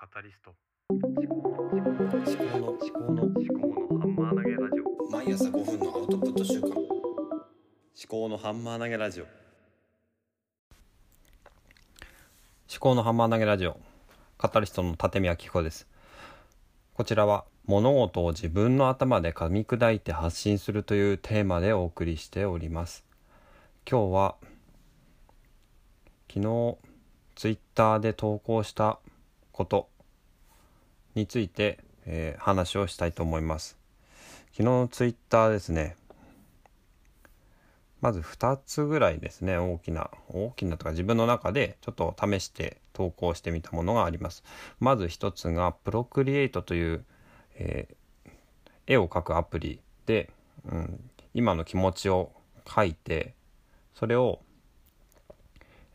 カタリスト。思考の思考の思考の思考のハンマー投げラジオ。毎朝5分のアウトプット週間。思考のハンマー投げラジオ。思考のハンマー投げラジオ。カタリストの立見明彦です。こちらは物事を自分の頭で噛み砕いて発信するというテーマでお送りしております。今日は昨日ツイッターで投稿したことについて、えー、話をしたいと思います。昨日のツイッターですね。まず2つぐらいですね。大きな大きなとか自分の中でちょっと試して投稿してみたものがあります。まず1つがプロクリエイトという、えー、絵を描くアプリで、うん、今の気持ちを書いてそれを、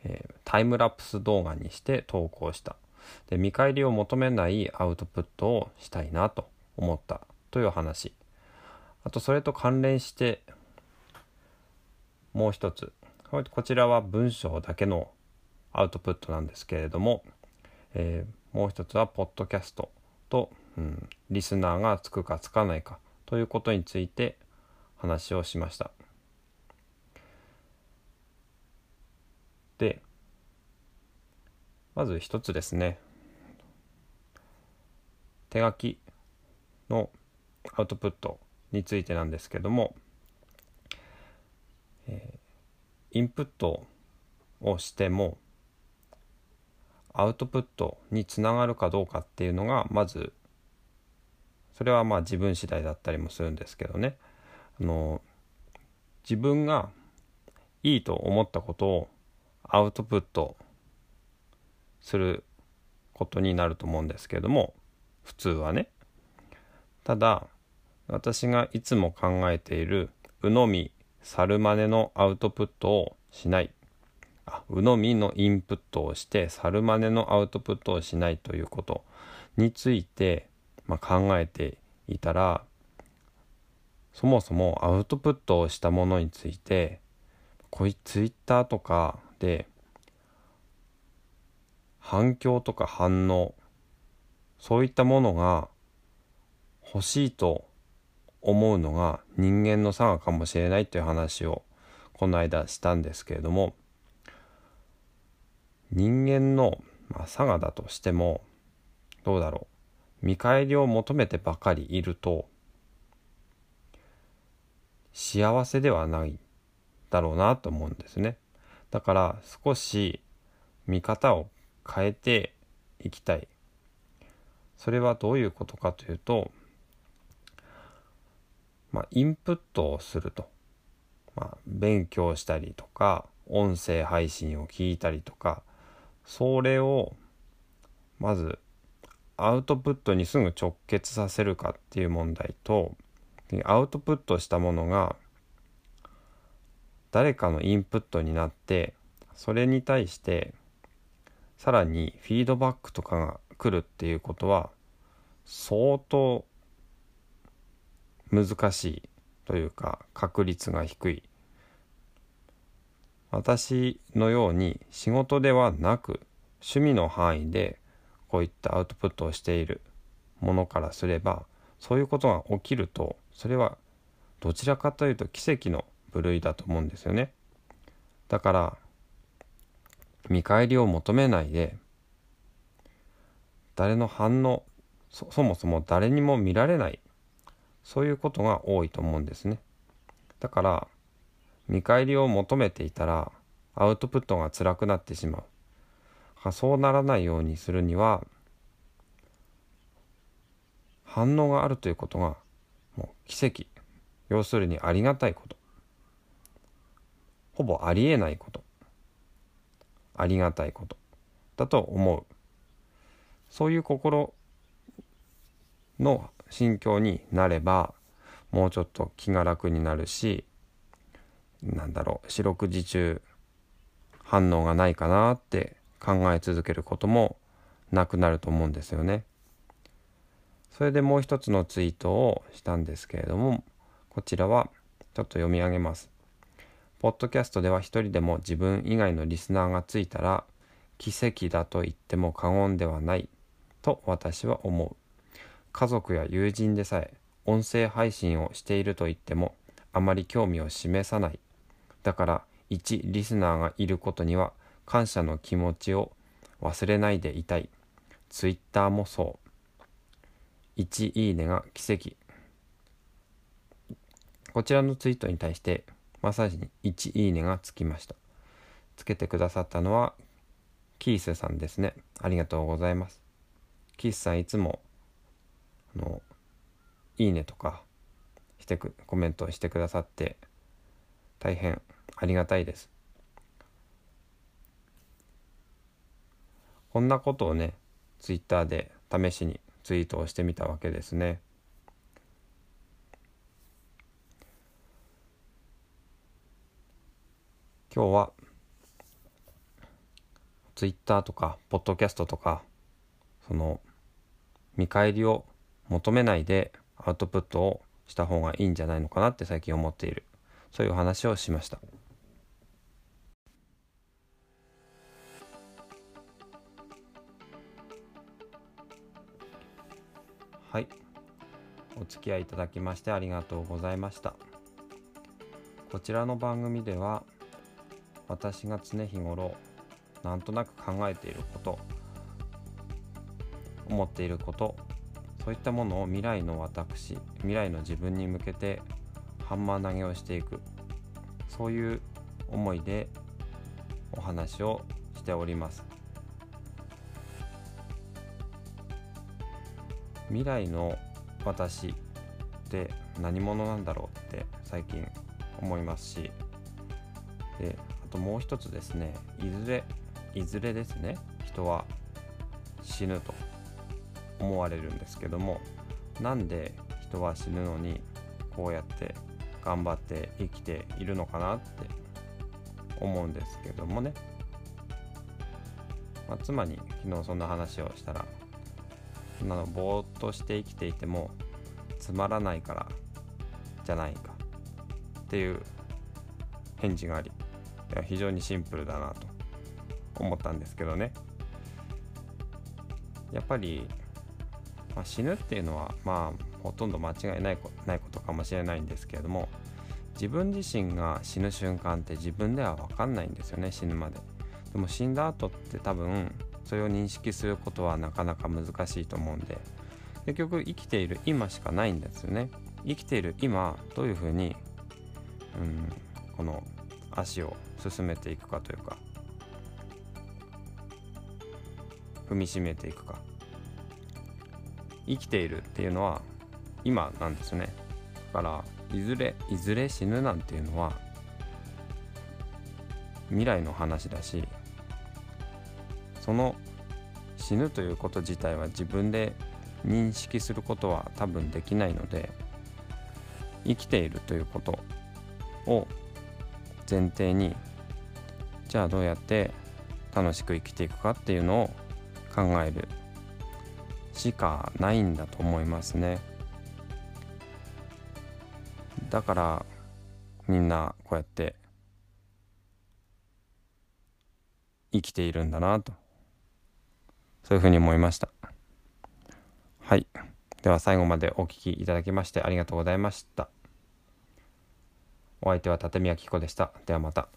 えー、タイムラプス動画にして投稿した。で見返りを求めないアウトプットをしたいなと思ったという話。あとそれと関連してもう一つ。こちらは文章だけのアウトプットなんですけれども、えー、もう一つはポッドキャストと、うん、リスナーがつくかつかないかということについて話をしました。でまず一つですね。手書きのアウトプットについてなんですけども、えー、インプットをしてもアウトプットにつながるかどうかっていうのがまずそれはまあ自分次第だったりもするんですけどね。あの自分がいいと思ったことをアウトプットすることになると思うんですけれども普通はね。ただ私がいつも考えている鵜呑み猿真似のアウトプットをしない。あ鵜呑みのインプットをして猿真似のアウトプットをしないということについて、まあ、考えていたらそもそもアウトプットをしたものについてこういうツイッターとかで反響とか反応そういったものが欲しいと思うのが人間の差がかもしれないという話をこの間したんですけれども人間の、まあ、差がだとしてもどうだろう見返りを求めてばかりいると幸せではないだろうなと思うんですね。だから少し見方を変えていきたい。それはどういうことかというとまあインプットをすると、まあ、勉強したりとか音声配信を聞いたりとかそれをまずアウトプットにすぐ直結させるかっていう問題とアウトプットしたものが誰かのインプットになってそれに対してさらにフィードバックとかが来るっていうことは相当難しいというか確率が低い。私のように仕事ではなく趣味の範囲でこういったアウトプットをしているものからすればそういうことが起きるとそれはどちらかというと奇跡の部類だと思うんですよね。だから見返りを求めないで誰の反応そもそも誰にも見られない。そういうことが多いと思うんですね。だから見返りを求めていたらアウトプットが辛くなってしまう。そうならないようにするには反応があるということがもう奇跡。要するにありがたいこと。ほぼありえないこと。ありがたいことだと思うそういう心の心境になればもうちょっと気が楽になるしなんだろう四六時中反応がないかなって考え続けることもなくなると思うんですよね。それでもう一つのツイートをしたんですけれどもこちらはちょっと読み上げます。ポッドキャストでは一人でも自分以外のリスナーがついたら奇跡だと言っても過言ではないと私は思う。家族や友人でさえ音声配信をしていると言ってもあまり興味を示さない。だから一リスナーがいることには感謝の気持ちを忘れないでいたい。ツイッターもそう。1いいねが奇跡。こちらのツイートに対してまさに1いいねがつきました。つけてくださったのはキースさんですね。ありがとうございます。キースさんいつもあのいいねとかしてくコメントしてくださって大変ありがたいです。こんなことをねツイッターで試しにツイートをしてみたわけですね。今日はツイッターとかポッドキャストとかその見返りを求めないでアウトプットをした方がいいんじゃないのかなって最近思っている。そういう話をしました。はい。お付き合いいただきましてありがとうございました。こちらの番組では私が常日頃なんとなく考えていること思っていることそういったものを未来の私未来の自分に向けてハンマー投げをしていく。そういう思いでお話をしております。未来の私って何者なんだろうって最近思いますしでともう一つですね。いずれいずれですね。人は死ぬと思われるんですけどもなんで人は死ぬのにこうやって頑張って生きているのかなって思うんですけどもね、まあ、妻に昨日そんな話をしたらそんなのぼーっとして生きていてもつまらないからじゃないかっていう返事があり非常にシンプルだなと思ったんですけどね。やっぱりまあ、死ぬっていうのはまあほとんど間違いないないことかもしれないんですけれども自分自身が死ぬ瞬間って自分では分かんないんですよね死ぬまで。でも死んだ後って多分それを認識することはなかなか難しいと思うんで結局生きている今しかないんですよね。生きている今どういうふうに、うん、この足を進めていくかというか踏みしめていくか。生きているっていうのは今なんですね。だからいずれいずれ死ぬなんていうのは未来の話だしその死ぬということ自体は自分で認識することは多分できないので生きているということを前提にじゃあどうやって楽しく生きていくかっていうのを考えるしかないんだと思いますね。だからみんなこうやって生きているんだなと。そういうふうに思いました。はい。では最後までお聴きいただきましてありがとうございました。お相手は立宮紀子でした。ではまた。